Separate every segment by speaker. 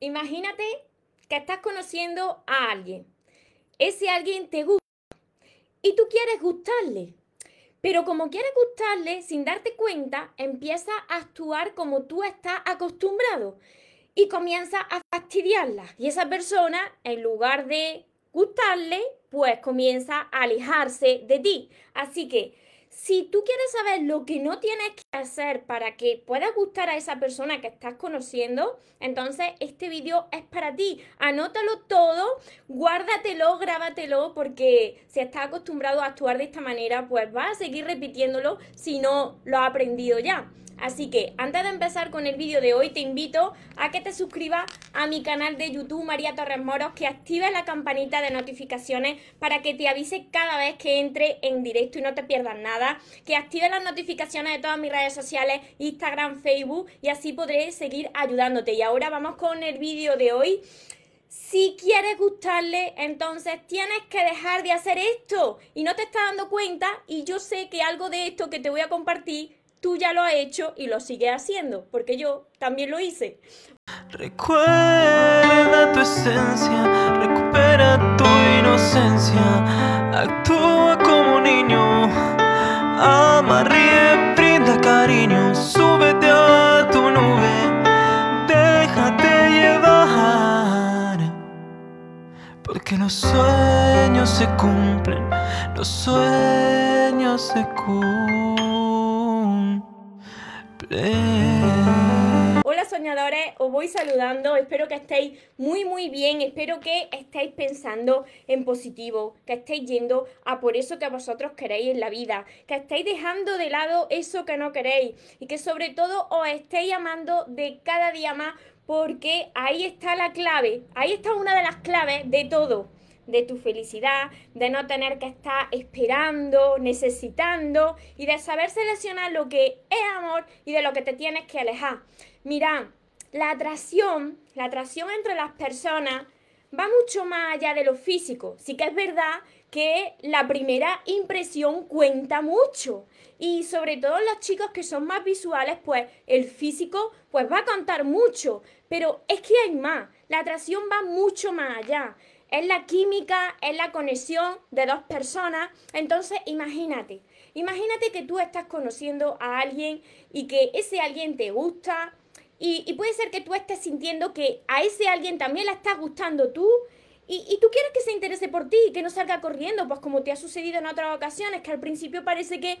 Speaker 1: imagínate que estás conociendo a alguien. Ese alguien te gusta y tú quieres gustarle. Pero como quieres gustarle, sin darte cuenta, empieza a actuar como tú estás acostumbrado y comienza a fastidiarla. Y esa persona, en lugar de gustarle, pues comienza a alejarse de ti. Así que si tú quieres saber lo que no tienes que hacer para que puedas gustar a esa persona que estás conociendo, entonces este vídeo es para ti. Anótalo todo, guárdatelo, grábatelo, porque si estás acostumbrado a actuar de esta manera, pues vas a seguir repitiéndolo si no lo has aprendido ya. Así que antes de empezar con el vídeo de hoy, te invito a que te suscribas a mi canal de YouTube María Torres Moros, que actives la campanita de notificaciones para que te avise cada vez que entre en directo y no te pierdas nada, que actives las notificaciones de todas mis redes sociales, Instagram, Facebook, y así podré seguir ayudándote. Y ahora vamos con el vídeo de hoy. Si quieres gustarle, entonces tienes que dejar de hacer esto y no te estás dando cuenta y yo sé que algo de esto que te voy a compartir tú ya lo has hecho y lo sigues haciendo, porque yo también lo hice.
Speaker 2: Recuerda tu esencia, recupera tu inocencia, actúa como niño, ama, ríe, brinda cariño, súbete a tu nube, déjate llevar, porque los sueños se cumplen, los sueños se cumplen.
Speaker 1: Hola soñadores, os voy saludando, espero que estéis muy muy bien, espero que estéis pensando en positivo, que estéis yendo a por eso que vosotros queréis en la vida, que estéis dejando de lado eso que no queréis y que sobre todo os estéis amando de cada día más porque ahí está la clave, ahí está una de las claves de todo de tu felicidad, de no tener que estar esperando, necesitando y de saber seleccionar lo que es amor y de lo que te tienes que alejar. Mira, la atracción, la atracción entre las personas va mucho más allá de lo físico. Sí que es verdad que la primera impresión cuenta mucho. Y sobre todo los chicos que son más visuales, pues el físico pues va a contar mucho. Pero es que hay más. La atracción va mucho más allá es la química, es la conexión de dos personas. Entonces, imagínate, imagínate que tú estás conociendo a alguien y que ese alguien te gusta y, puede ser que tú estés sintiendo que a ese alguien también le estás gustando tú. Y, tú quieres que se interese por ti y que no salga corriendo, pues como te ha sucedido en otras ocasiones, que al principio parece que,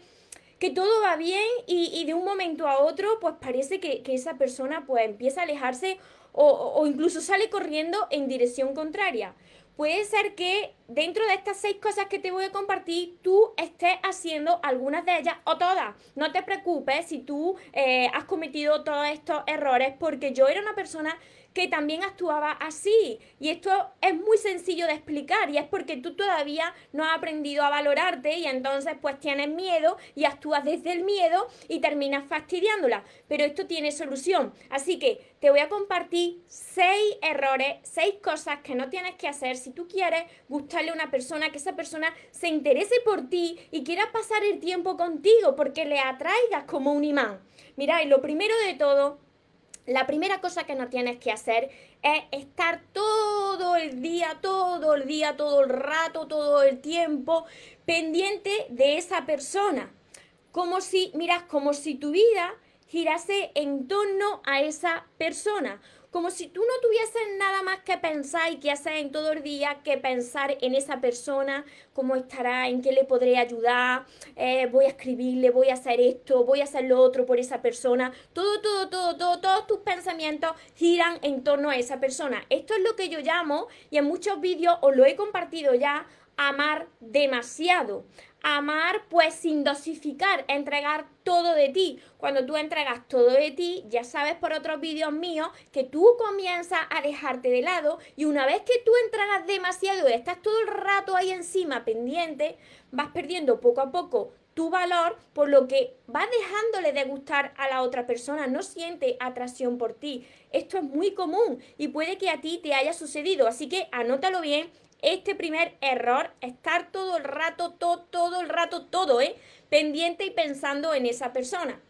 Speaker 1: que todo va bien y, de un momento a otro, pues parece que, esa persona pues empieza a alejarse o, o incluso sale corriendo en dirección contraria puede ser que dentro de estas seis cosas que te voy a compartir, tú estés haciendo algunas de ellas o todas. No te preocupes si tú eh, has cometido todos estos errores, porque yo era una persona que también actuaba así. Y esto es muy sencillo de explicar y es porque tú todavía no has aprendido a valorarte y entonces pues tienes miedo y actúas desde el miedo y terminas fastidiándola. Pero esto tiene solución. Así que te voy a compartir seis errores, seis cosas que no tienes que hacer si tú quieres gustarle a una persona, que esa persona se interese por ti y quiera pasar el tiempo contigo porque le atraigas como un imán. Mirad, lo primero de todo la primera cosa que no tienes que hacer es estar todo el día, todo el día, todo el rato, todo el tiempo pendiente de esa persona. Como si, miras, como si tu vida girase en torno a esa persona como si tú no tuvieses nada más que pensar y que hacer en todo el día que pensar en esa persona, cómo estará, en qué le podré ayudar, eh, voy a escribirle, voy a hacer esto, voy a hacer lo otro por esa persona. Todo, todo, todo, todo, todos tus pensamientos giran en torno a esa persona. Esto es lo que yo llamo, y en muchos vídeos os lo he compartido ya, amar demasiado. Amar pues sin dosificar, entregar todo de ti. Cuando tú entregas todo de ti, ya sabes por otros vídeos míos que tú comienzas a dejarte de lado y una vez que tú entregas demasiado y estás todo el rato ahí encima pendiente, vas perdiendo poco a poco tu valor, por lo que vas dejándole de gustar a la otra persona, no siente atracción por ti. Esto es muy común y puede que a ti te haya sucedido, así que anótalo bien este primer error, estar todo el rato, todo, todo el rato, todo, ¿eh? Pendiente y pensando en esa persona.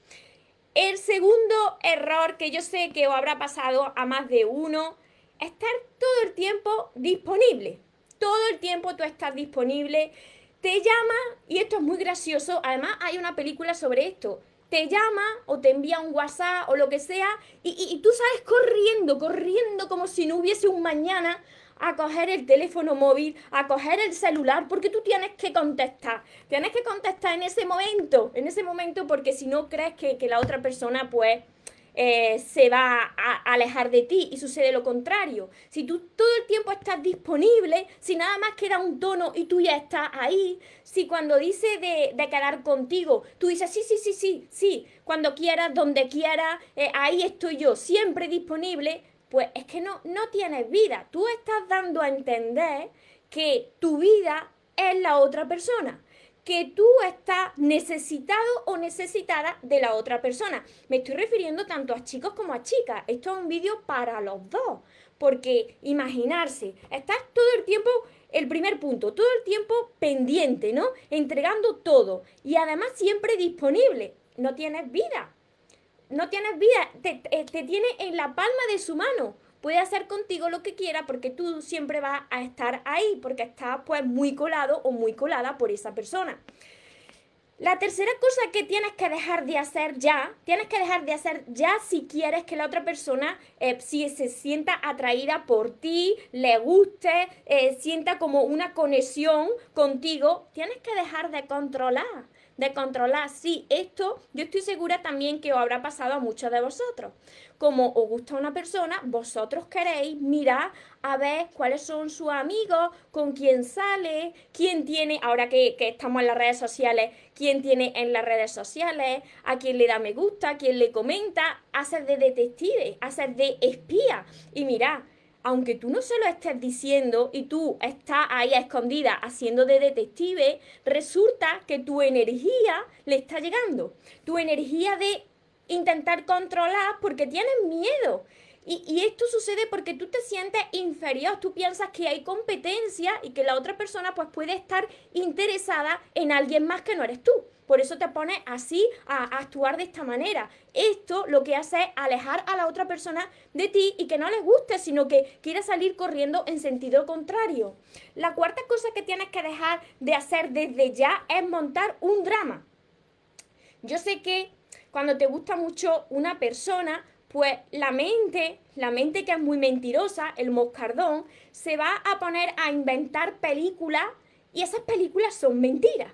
Speaker 1: El segundo error que yo sé que os habrá pasado a más de uno estar todo el tiempo disponible. Todo el tiempo tú estás disponible. Te llama, y esto es muy gracioso, además hay una película sobre esto. Te llama o te envía un WhatsApp o lo que sea y, y tú sales corriendo, corriendo como si no hubiese un mañana a coger el teléfono móvil, a coger el celular, porque tú tienes que contestar. Tienes que contestar en ese momento, en ese momento, porque si no crees que, la otra persona, pues, eh, se va a alejar de ti y sucede lo contrario. Si tú todo el tiempo estás disponible, si nada más queda un tono y tú ya estás ahí, si cuando dice de, de quedar contigo, tú dices sí, sí, sí, sí, sí, cuando quieras, donde quieras, eh, ahí estoy yo, siempre disponible, pues es que no, no tienes vida. Tú estás dando a entender que tu vida es la otra persona, que tú estás necesitado o necesitada de la otra persona. Me estoy refiriendo tanto a chicos como a chicas. Esto es un vídeo para los dos, porque imaginarse, estás todo el tiempo, el primer punto, todo el tiempo pendiente, ¿no? Entregando todo y además siempre disponible. No tienes vida no tienes vida, te, tiene en la palma de su mano. Puede hacer contigo lo que quiera porque tú siempre vas a estar ahí, porque estás pues muy colado o muy colada por esa persona. La tercera cosa que tienes que dejar de hacer ya, tienes que dejar de hacer ya si quieres que la otra persona eh, si se sienta atraída por ti, le guste, eh, sienta como una conexión contigo, tienes que dejar de controlar de controlar. Sí, esto yo estoy segura también que os habrá pasado a muchos de vosotros. Como os gusta una persona, vosotros queréis mirar a ver cuáles son sus amigos, con quién sale, quién tiene, ahora que, que estamos en las redes sociales, quién tiene en las redes sociales, a quién le da me gusta, a quién le comenta, hacer de detective, hacer de espía. Y mirad, aunque tú no se lo estés diciendo y tú estás ahí a escondida haciendo de detective, resulta que tu energía le está llegando. Tu energía de intentar controlar porque tienes miedo. Y, y, esto sucede porque tú te sientes inferior, tú piensas que hay competencia y que la otra persona pues puede estar interesada en alguien más que no eres tú. Por eso te pones así a, actuar de esta manera. Esto lo que hace es alejar a la otra persona de ti y que no les guste, sino que quiera salir corriendo en sentido contrario. La cuarta cosa que tienes que dejar de hacer desde ya es montar un drama. Yo sé que cuando te gusta mucho una persona, pues la mente, la mente que es muy mentirosa, el moscardón, se va a poner a inventar películas y esas películas son mentiras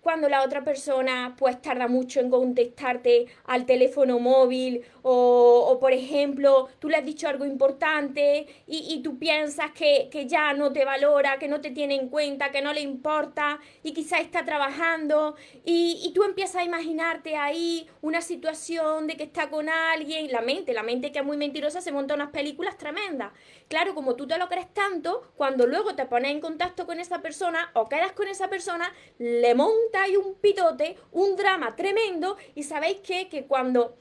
Speaker 1: cuando la otra persona pues tarda mucho en contestarte al teléfono móvil o, por ejemplo tú le has dicho algo importante y, tú piensas que, ya no te valora, que no te tiene en cuenta, que no le importa y quizá está trabajando y, y tú empiezas a imaginarte ahí una situación de que está con alguien, la mente, la mente que es muy mentirosa se monta unas películas tremendas. Claro, como tú te lo crees tanto, cuando luego te pones en contacto con esa persona o quedas con esa persona, le montas hay un pitote, un drama tremendo y sabéis que, cuando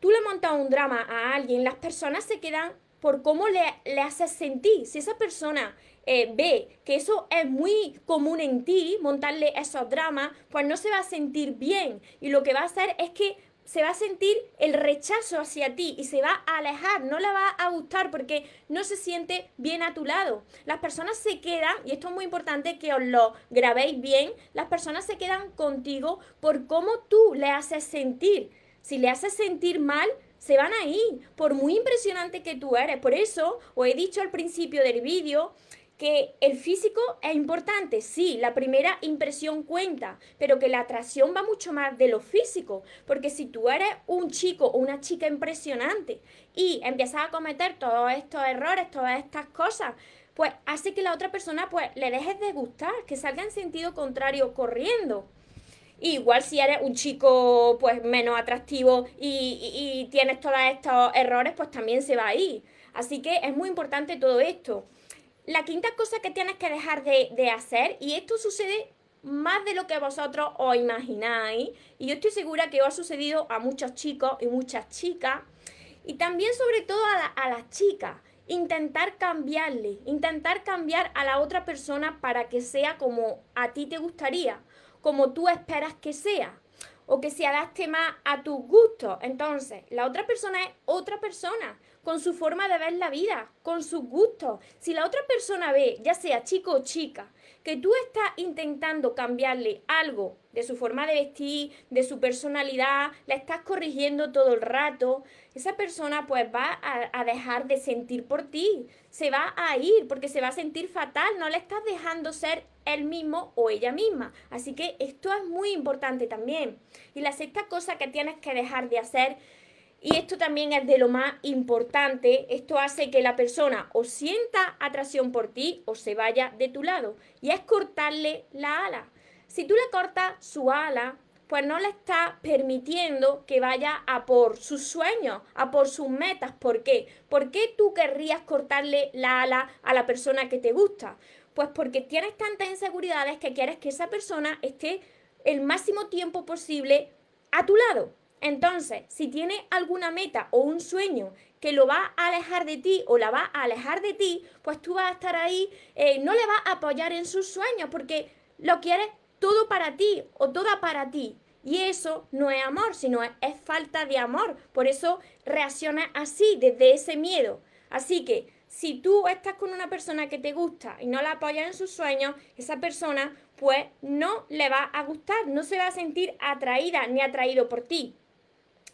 Speaker 1: tú le montas un drama a alguien, las personas se quedan por cómo le, le haces sentir. Si esa persona eh, ve que eso es muy común en ti, montarle esos dramas, pues no se va a sentir bien. Y lo que va a hacer es que se va a sentir el rechazo hacia ti y se va a alejar, no le va a gustar porque no se siente bien a tu lado. Las personas se quedan, y esto es muy importante que os lo grabéis bien, las personas se quedan contigo por cómo tú le haces sentir. Si le haces sentir mal, se van a ir, por muy impresionante que tú eres. Por eso os he dicho al principio del vídeo que el físico es importante, sí, la primera impresión cuenta, pero que la atracción va mucho más de lo físico, porque si tú eres un chico o una chica impresionante y empiezas a cometer todos estos errores, todas estas cosas, pues hace que la otra persona pues le dejes de gustar, que salga en sentido contrario corriendo. Igual si eres un chico pues menos atractivo y, y tienes todos estos errores, pues también se va a ir. Así que es muy importante todo esto. La quinta cosa que tienes que dejar de, hacer, y esto sucede más de lo que vosotros os imagináis, y yo estoy segura que os ha sucedido a muchos chicos y muchas chicas, y también sobre todo a, a las chicas, intentar cambiarle, intentar cambiar a la otra persona para que sea como a ti te gustaría, como tú esperas que sea o que se adapte más a tus gustos. Entonces, la otra persona es otra persona. con su forma de ver la vida, con sus gustos. Si la otra persona ve, ya sea chico o chica, que tú estás intentando cambiarle algo de su forma de vestir, de su personalidad, la estás corrigiendo todo el rato, esa persona pues va a, dejar de sentir por ti, se va a ir porque se va a sentir fatal, no le estás dejando ser él mismo o ella misma. Así que esto es muy importante también. Y la sexta cosa que tienes que dejar de hacer y esto también es de lo más importante. Esto hace que la persona o sienta atracción por ti o se vaya de tu lado. Y es cortarle la ala. Si tú le cortas su ala, pues no le estás permitiendo que vaya a por sus sueños, a por sus metas. ¿Por qué? ¿Por qué tú querrías cortarle la ala a la persona que te gusta? Pues porque tienes tantas inseguridades que quieres que esa persona esté el máximo tiempo posible a tu lado. Entonces, si tiene alguna meta o un sueño que lo va a alejar de ti o la va a alejar de ti, pues tú vas a estar ahí, eh, no le vas a apoyar en sus sueños porque lo quieres todo para ti o toda para ti. Y eso no es amor, sino es, falta de amor. Por eso reacciona así, desde ese miedo. Así que si tú estás con una persona que te gusta y no la apoyas en sus sueños, esa persona pues no le va a gustar, no se va a sentir atraída ni atraído por ti.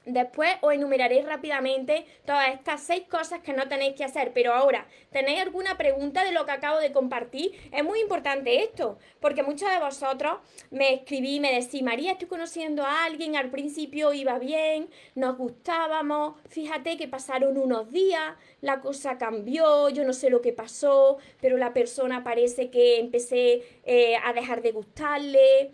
Speaker 1: Después os enumeraré rápidamente todas estas seis cosas que no tenéis que hacer, pero ahora, ¿tenéis alguna pregunta de lo que acabo de compartir? Es muy importante esto, porque muchos de vosotros me escribí, me decís, María, estoy conociendo a alguien, al principio iba bien, nos gustábamos, fíjate que pasaron unos días, la cosa cambió, yo no sé lo que pasó, pero la persona parece que empecé eh, a dejar de gustarle,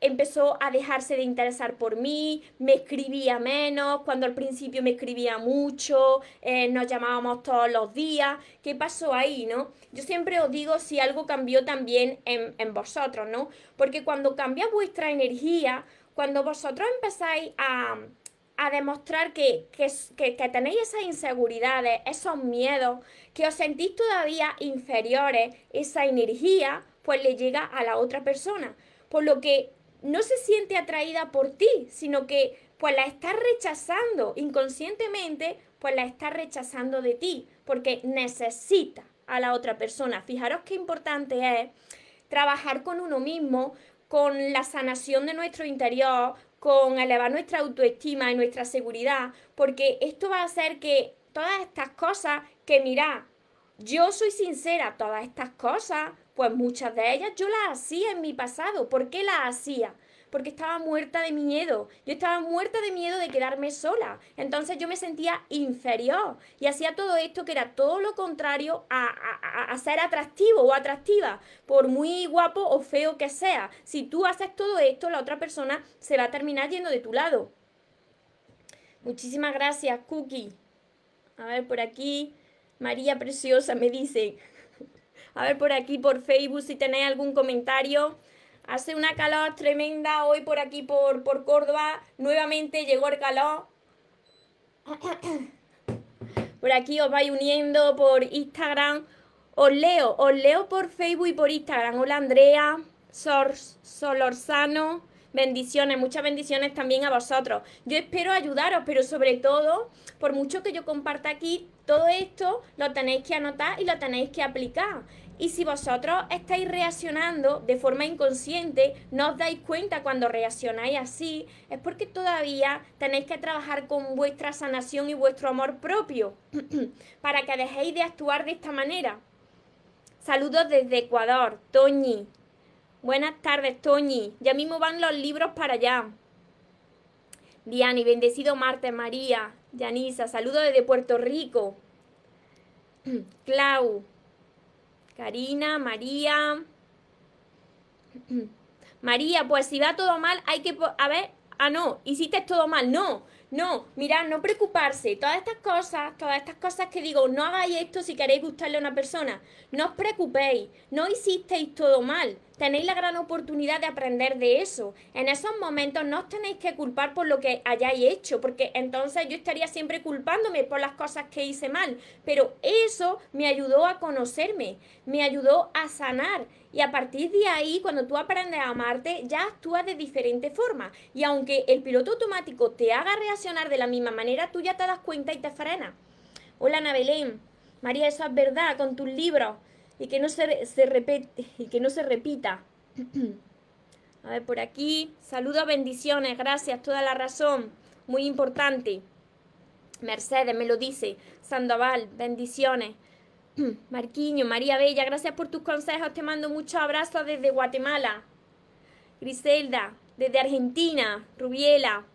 Speaker 1: empezó a dejarse de interesar por mí, me escribía menos, cuando al principio me escribía mucho, eh, nos llamábamos todos los días. ¿Qué pasó ahí, no? Yo siempre os digo si algo cambió también en, en vosotros, ¿no? Porque cuando cambia vuestra energía, cuando vosotros empezáis a, a demostrar que, que, que, que, tenéis esas inseguridades, esos miedos, que os sentís todavía inferiores, esa energía, pues le llega a la otra persona. Por lo que no se siente atraída por ti, sino que pues la está rechazando inconscientemente, pues la está rechazando de ti, porque necesita a la otra persona. Fijaros qué importante es trabajar con uno mismo, con la sanación de nuestro interior, con elevar nuestra autoestima y nuestra seguridad, porque esto va a hacer que todas estas cosas que mira, yo soy sincera, todas estas cosas pues muchas de ellas yo las hacía en mi pasado. ¿Por qué las hacía? Porque estaba muerta de miedo. Yo estaba muerta de miedo de quedarme sola. Entonces yo me sentía inferior. Y hacía todo esto que era todo lo contrario a, a, ser atractivo o atractiva. Por muy guapo o feo que sea. Si tú haces todo esto, la otra persona se va a terminar yendo de tu lado. Muchísimas gracias, Cookie. A ver, por aquí. María Preciosa me dice. A ver por aquí, por Facebook, si tenéis algún comentario. Hace una calor tremenda hoy por aquí, por, por Córdoba. Nuevamente llegó el calor. Por aquí os vais uniendo por Instagram. Os leo, os leo por Facebook y por Instagram. Hola Andrea, Sor, Solorzano. Bendiciones, muchas bendiciones también a vosotros. Yo espero ayudaros, pero sobre todo, por mucho que yo comparta aquí, todo esto lo tenéis que anotar y lo tenéis que aplicar. Y si vosotros estáis reaccionando de forma inconsciente, no os dais cuenta cuando reaccionáis así, es porque todavía tenéis que trabajar con vuestra sanación y vuestro amor propio para que dejéis de actuar de esta manera. Saludos desde Ecuador, Toñi. Buenas tardes, Toñi. Ya mismo van los libros para allá. Diani, bendecido martes, María. Yanisa, saludos desde Puerto Rico. Clau, Karina, María. María, pues si va todo mal, hay que... A ver, ah, no, hiciste todo mal. No, no, mirad, no preocuparse. Todas estas cosas, todas estas cosas que digo, no hagáis esto si queréis gustarle a una persona. No os preocupéis, no hicisteis todo mal tenéis la gran oportunidad de aprender de eso. En esos momentos no os tenéis que culpar por lo que hayáis hecho, porque entonces yo estaría siempre culpándome por las cosas que hice mal. Pero eso me ayudó a conocerme, me ayudó a sanar. Y a partir de ahí, cuando tú aprendes a amarte, ya actúas de diferente forma. Y aunque el piloto automático te haga reaccionar de la misma manera, tú ya te das cuenta y te frenas. Hola Ana Belén. María, eso es verdad con tus libros y que no se, se repite, y que no se repita. A ver, por aquí. Saludos, bendiciones, gracias, toda la razón. Muy importante. Mercedes me lo dice. Sandoval, bendiciones. Marquiño, María Bella, gracias por tus consejos. Te mando muchos abrazos desde Guatemala. Griselda, desde Argentina. Rubiela.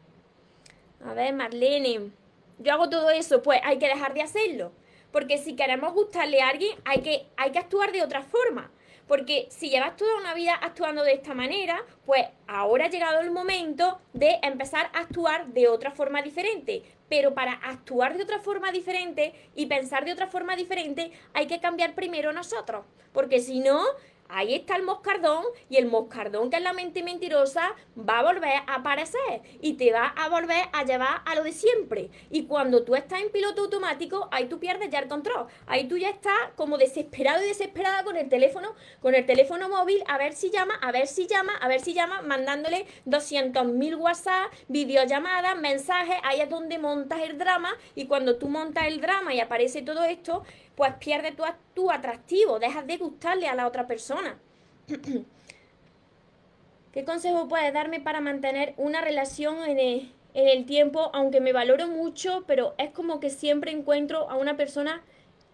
Speaker 1: A ver, Marlene. Yo hago todo eso, pues hay que dejar de hacerlo. Porque si queremos gustarle a alguien, hay que, hay que actuar de otra forma. Porque si llevas toda una vida actuando de esta manera, pues ahora ha llegado el momento de empezar a actuar de otra forma diferente. Pero para actuar de otra forma diferente y pensar de otra forma diferente, hay que cambiar primero nosotros. Porque si no, ahí está el moscardón y el moscardón que es la mente mentirosa va a volver a aparecer y te va a volver a llevar a lo de siempre. Y cuando tú estás en piloto automático, ahí tú pierdes ya el control. Ahí tú ya estás como desesperado y desesperada con el teléfono, con el teléfono móvil, a ver si llama, a ver si llama, a ver si llama, mandándole 200.000 WhatsApp, videollamadas, mensajes, ahí es donde montas el drama y cuando tú montas el drama y aparece todo esto, pues pierde tu, tu atractivo, dejas de gustarle a la otra persona. ¿Qué consejo puedes darme para mantener una relación en el, tiempo, aunque me valoro mucho, pero es como que siempre encuentro a una persona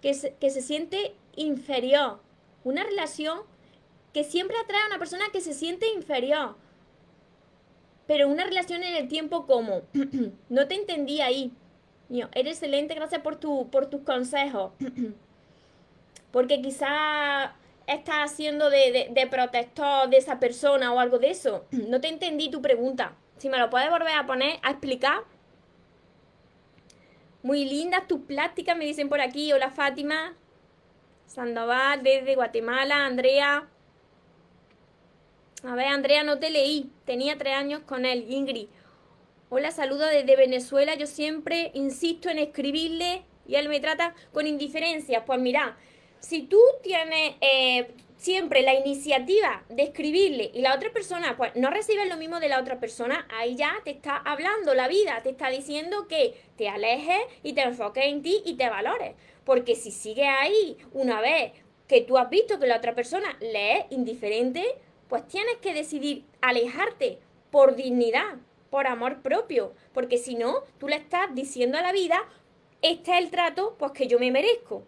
Speaker 1: que se, que se siente inferior? Una relación que siempre atrae a una persona que se siente inferior. Pero una relación en el tiempo como, no te entendí ahí. Mío, eres excelente, gracias por, tu, por tus consejos. Porque quizá estás haciendo de, de, protector de esa persona o algo de eso. No te entendí tu pregunta. Si me lo puedes volver a poner, a explicar. Muy lindas tus plásticas, me dicen por aquí. Hola Fátima. Sandoval, desde Guatemala. Andrea. A ver, Andrea, no te leí. Tenía tres años con él. Ingrid. Hola, saludo desde Venezuela. Yo siempre insisto en escribirle y él me trata con indiferencia. Pues mira, si tú tienes eh, siempre la iniciativa de escribirle y la otra persona pues no recibe lo mismo de la otra persona, ahí ya te está hablando la vida, te está diciendo que te alejes y te enfoques en ti y te valores. Porque si sigue ahí una vez que tú has visto que la otra persona le es indiferente, pues tienes que decidir alejarte por dignidad, por amor propio, porque si no, tú le estás diciendo a la vida, este es el trato pues que yo me merezco.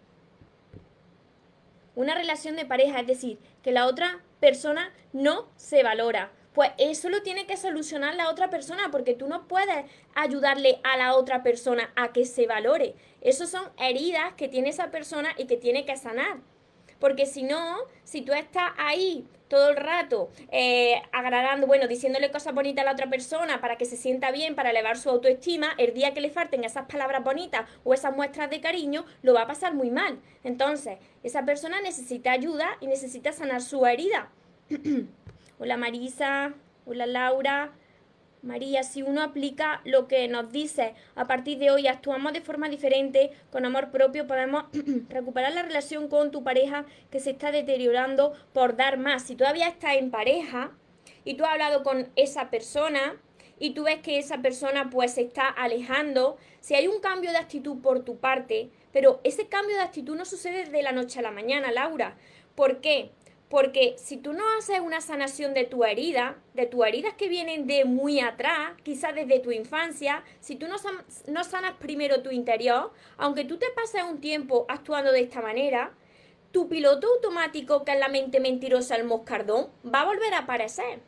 Speaker 1: Una relación de pareja, es decir, que la otra persona no se valora. Pues eso lo tiene que solucionar la otra persona, porque tú no puedes ayudarle a la otra persona a que se valore. Esas son heridas que tiene esa persona y que tiene que sanar. Porque si no, si tú estás ahí todo el rato eh, agradando, bueno, diciéndole cosas bonitas a la otra persona para que se sienta bien, para elevar su autoestima, el día que le falten esas palabras bonitas o esas muestras de cariño, lo va a pasar muy mal. Entonces, esa persona necesita ayuda y necesita sanar su herida. hola Marisa, hola Laura, María, si uno aplica lo que nos dice a partir de hoy, actuamos de forma diferente, con amor propio, podemos recuperar la relación con tu pareja que se está deteriorando por dar más. Si todavía estás en pareja y tú has hablado con esa persona y tú ves que esa persona pues se está alejando, si hay un cambio de actitud por tu parte, pero ese cambio de actitud no sucede de la noche a la mañana, Laura. ¿Por qué? Porque si tú no haces una sanación de tu herida, de tus heridas que vienen de muy atrás, quizás desde tu infancia, si tú no, sanas primero tu interior, aunque tú te pases un tiempo actuando de esta manera, tu piloto automático, que es la mente mentirosa, el moscardón, va a volver a aparecer.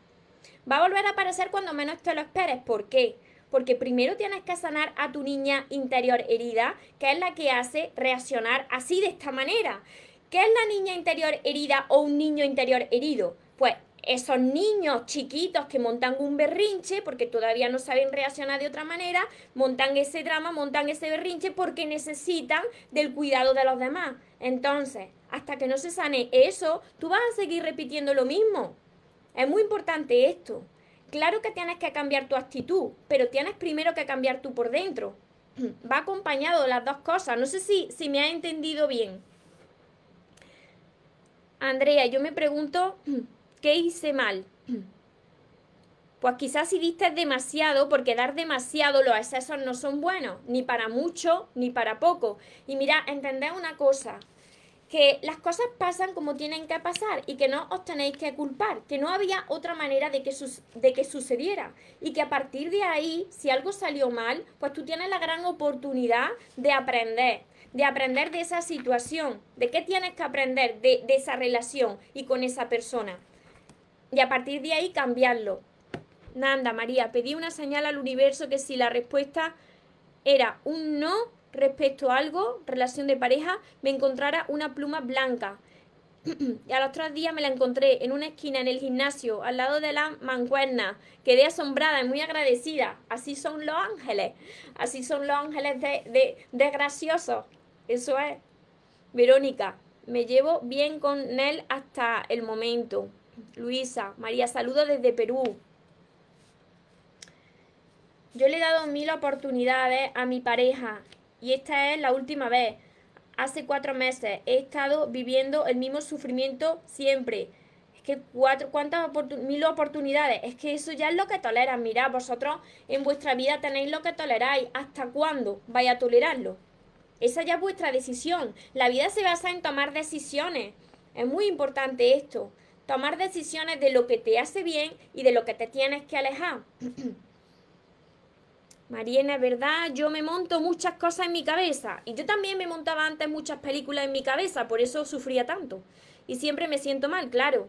Speaker 1: Va a volver a aparecer cuando menos te lo esperes. ¿Por qué? Porque primero tienes que sanar a tu niña interior herida, que es la que hace reaccionar así de esta manera. ¿Qué es la niña interior herida o un niño interior herido? Pues esos niños chiquitos que montan un berrinche porque todavía no saben reaccionar de otra manera, montan ese drama, montan ese berrinche porque necesitan del cuidado de los demás. Entonces, hasta que no se sane eso, tú vas a seguir repitiendo lo mismo. Es muy importante esto. Claro que tienes que cambiar tu actitud, pero tienes primero que cambiar tú por dentro. Va acompañado las dos cosas. No sé si, si me ha entendido bien. Andrea, yo me pregunto, ¿qué hice mal? Pues quizás si diste demasiado, porque dar demasiado los excesos no son buenos, ni para mucho ni para poco. Y mira, entended una cosa, que las cosas pasan como tienen que pasar y que no os tenéis que culpar, que no había otra manera de que, de que sucediera y que a partir de ahí, si algo salió mal, pues tú tienes la gran oportunidad de aprender, de aprender de esa situación, de qué tienes que aprender de, de esa relación y con esa persona. Y a partir de ahí cambiarlo. Nanda, María, pedí una señal al universo que si la respuesta era un no, respecto a algo, relación de pareja, me encontrara una pluma blanca. y a los tres días me la encontré en una esquina en el gimnasio, al lado de la mancuerna. Quedé asombrada y muy agradecida. Así son los ángeles. Así son los ángeles de, de, graciosos. Eso es. Verónica, me llevo bien con él hasta el momento. Luisa, María, saludo desde Perú. Yo le he dado mil oportunidades a mi pareja y esta es la última vez. Hace cuatro meses he estado viviendo el mismo sufrimiento siempre. Es que cuatro, cuántas mil oportunidades. Es que eso ya es lo que toleran. Mirad, vosotros en vuestra vida tenéis lo que toleráis. ¿Hasta cuándo vais a tolerarlo? Esa ya es vuestra decisión. La vida se basa en tomar decisiones. Es muy importante esto. Tomar decisiones de lo que te hace bien y de lo que te tienes que alejar. Mariana, ¿verdad? Yo me monto muchas cosas en mi cabeza. Y yo también me montaba antes muchas películas en mi cabeza, por eso sufría tanto. Y siempre me siento mal, claro.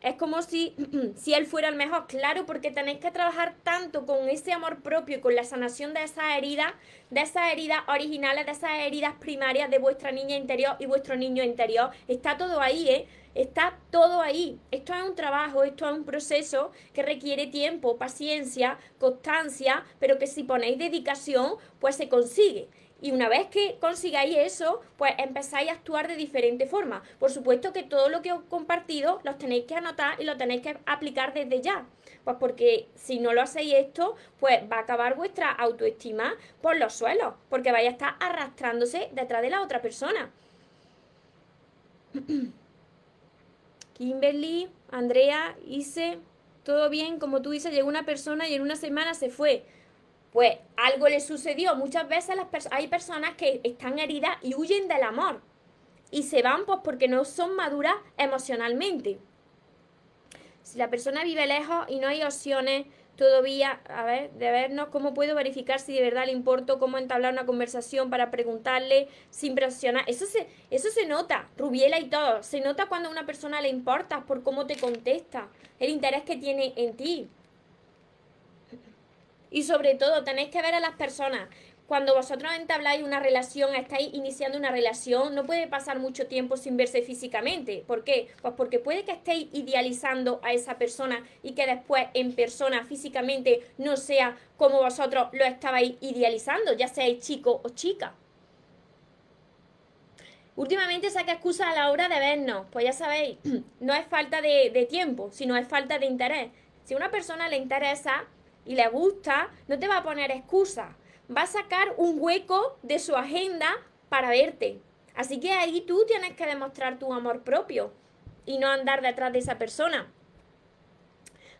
Speaker 1: Es como si, si él fuera el mejor, claro, porque tenéis que trabajar tanto con ese amor propio y con la sanación de esas heridas, de esas heridas originales, de esas heridas primarias de vuestra niña interior y vuestro niño interior. Está todo ahí, ¿eh? Está todo ahí. Esto es un trabajo, esto es un proceso que requiere tiempo, paciencia, constancia, pero que si ponéis dedicación, pues se consigue. Y una vez que consigáis eso, pues empezáis a actuar de diferente forma. Por supuesto que todo lo que os he compartido los tenéis que anotar y lo tenéis que aplicar desde ya. Pues porque si no lo hacéis esto, pues va a acabar vuestra autoestima por los suelos, porque vais a estar arrastrándose detrás de la otra persona. Kimberly, Andrea, hice todo bien, como tú dices, llegó una persona y en una semana se fue. Pues algo le sucedió. Muchas veces las hay personas que están heridas y huyen del amor. Y se van pues porque no son maduras emocionalmente. Si la persona vive lejos y no hay opciones todavía, a ver, de vernos, ¿cómo puedo verificar si de verdad le importo cómo entablar una conversación para preguntarle sin presionar? Eso se, eso se nota, Rubiela y todo, se nota cuando a una persona le importa por cómo te contesta, el interés que tiene en ti. Y sobre todo, tenéis que ver a las personas cuando vosotros entabláis una relación, estáis iniciando una relación, no puede pasar mucho tiempo sin verse físicamente. ¿Por qué? Pues porque puede que estéis idealizando a esa persona y que después en persona, físicamente, no sea como vosotros lo estabais idealizando, ya seáis chico o chica. Últimamente saca excusa a la hora de vernos. Pues ya sabéis, no es falta de, de tiempo, sino es falta de interés. Si a una persona le interesa y le gusta, no te va a poner excusa va a sacar un hueco de su agenda para verte. Así que ahí tú tienes que demostrar tu amor propio y no andar detrás de esa persona.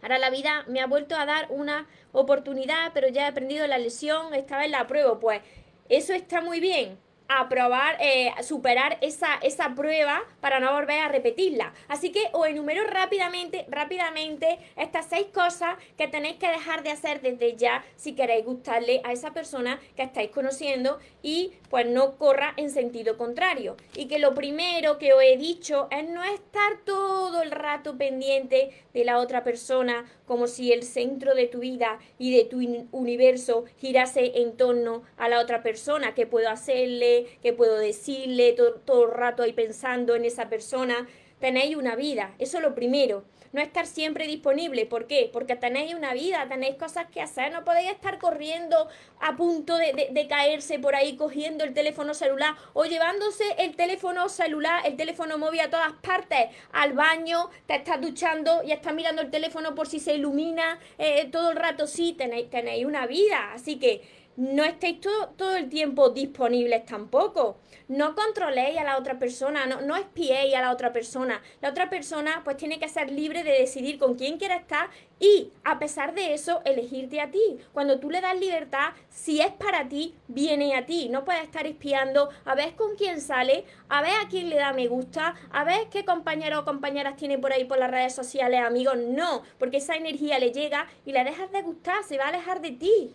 Speaker 1: Ahora la vida me ha vuelto a dar una oportunidad, pero ya he aprendido la lesión, esta vez la pruebo. Pues eso está muy bien, aprobar, eh, superar esa, esa prueba para no volver a repetirla. Así que os enumero rápidamente, rápidamente estas seis cosas que tenéis que dejar de hacer desde ya si queréis gustarle a esa persona que estáis conociendo y pues no corra en sentido contrario. Y que lo primero que os he dicho es no estar todo el rato pendiente de la otra persona como si el centro de tu vida y de tu universo girase en torno a la otra persona. ¿Qué puedo hacerle? ¿Qué puedo decirle? Todo, todo el rato ahí pensando en esa persona. Tenéis una vida, eso es lo primero no estar siempre disponible. ¿Por qué? Porque tenéis una vida, tenéis cosas que hacer, no podéis estar corriendo a punto de, caerse por ahí cogiendo el teléfono celular o llevándose el teléfono celular, el teléfono móvil a todas partes, al baño, te estás duchando y estás mirando el teléfono por si se ilumina eh, todo el rato. Sí, tenéis, tenéis una vida, así que no estéis todo, todo el tiempo disponibles tampoco. No controléis a la otra persona, no, no espiéis a la otra persona. La otra persona pues tiene que ser libre de decidir con quién quiere estar y a pesar de eso elegirte a ti. Cuando tú le das libertad, si es para ti, viene a ti. No puedes estar espiando a ver con quién sale, a ver a quién le da me gusta, a ver qué compañeros o compañeras tiene por ahí por las redes sociales, amigos. No, porque esa energía le llega y le dejas de gustar, se va a alejar de ti.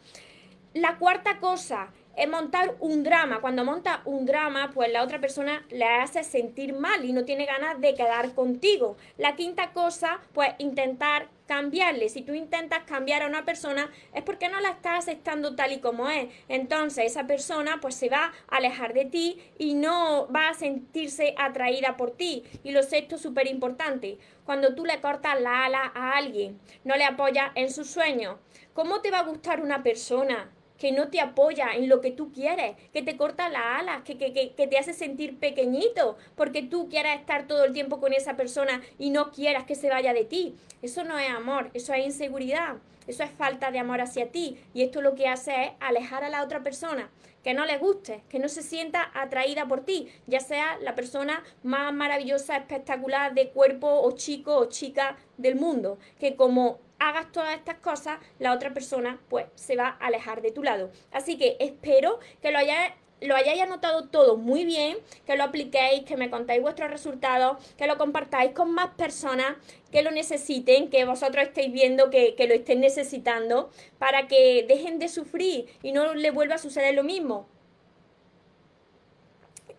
Speaker 1: La cuarta cosa es montar un drama. Cuando monta un drama, pues la otra persona le hace sentir mal y no tiene ganas de quedar contigo. La quinta cosa, pues intentar cambiarle. Si tú intentas cambiar a una persona es porque no la estás aceptando tal y como es. Entonces esa persona pues se va a alejar de ti y no va a sentirse atraída por ti. Y lo sexto, súper importante, cuando tú le cortas la ala a alguien, no le apoyas en sus sueños. ¿Cómo te va a gustar una persona que no te apoya en lo que tú quieres, que te corta las alas, que, que, que, te hace sentir pequeñito, porque tú quieras estar todo el tiempo con esa persona y no quieras que se vaya de ti. Eso no es amor, eso es inseguridad, eso es falta de amor hacia ti. Y esto lo que hace es alejar a la otra persona, que no le guste, que no se sienta atraída por ti, ya sea la persona más maravillosa, espectacular de cuerpo o chico o chica del mundo, que como hagas todas estas cosas, la otra persona pues se va a alejar de tu lado. Así que espero que lo hayáis lo hayáis anotado todo muy bien, que lo apliquéis, que me contáis vuestros resultados, que lo compartáis con más personas que lo necesiten, que vosotros estéis viendo que, que lo estén necesitando, para que dejen de sufrir y no le vuelva a suceder lo mismo.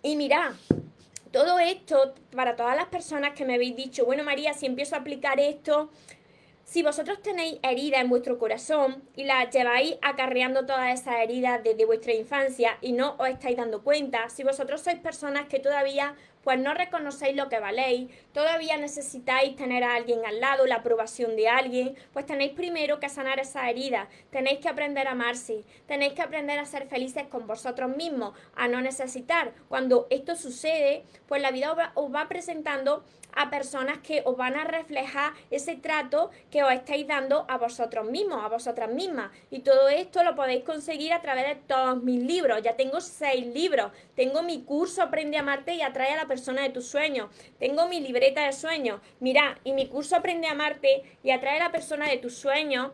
Speaker 1: Y mirad, todo esto, para todas las personas que me habéis dicho, bueno María, si empiezo a aplicar esto, si vosotros tenéis heridas en vuestro corazón y las lleváis acarreando todas esas heridas desde vuestra infancia y no os estáis dando cuenta, si vosotros sois personas que todavía pues no reconocéis lo que valéis, todavía necesitáis tener a alguien al lado, la aprobación de alguien, pues tenéis primero que sanar esa herida, tenéis que aprender a amarse, tenéis que aprender a ser felices con vosotros mismos, a no necesitar. Cuando esto sucede, pues la vida os va, presentando a personas que os van a reflejar ese trato que os estáis dando a vosotros mismos, a vosotras mismas. Y todo esto lo podéis conseguir a través de todos mis libros. Ya tengo seis libros. Tengo mi curso Aprende a amarte y atrae a la persona de tus sueños. Tengo mi libreta de sueños. Mira, y mi curso Aprende a amarte y atrae a la persona de tus sueños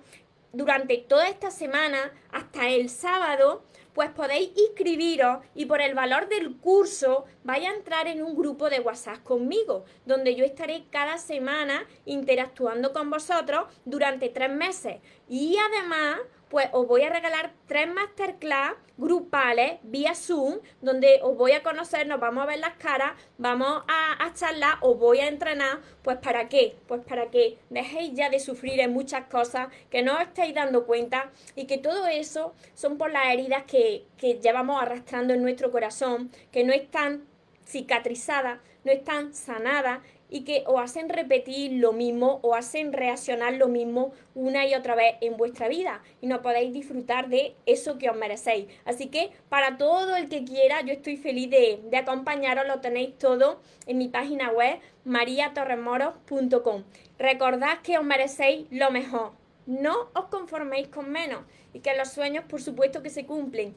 Speaker 1: durante toda esta semana hasta el sábado pues podéis inscribiros y por el valor del curso vais a entrar en un grupo de WhatsApp conmigo, donde yo estaré cada semana interactuando con vosotros durante tres meses. Y además pues os voy a regalar tres masterclass grupales vía Zoom, donde os voy a conocer, nos vamos a ver las caras, vamos a, charlar, os voy a entrenar, pues para qué, pues para que dejéis ya de sufrir en muchas cosas, que no os estéis dando cuenta y que todo eso son por las heridas que, que llevamos arrastrando en nuestro corazón, que no están cicatrizadas, no están sanadas y que os hacen repetir lo mismo o hacen reaccionar lo mismo una y otra vez en vuestra vida y no podéis disfrutar de eso que os merecéis. Así que para todo el que quiera, yo estoy feliz de, de acompañaros, lo tenéis todo en mi página web mariatorremoros.com. Recordad que os merecéis lo mejor. No os conforméis con menos y que los sueños por supuesto que se cumplen,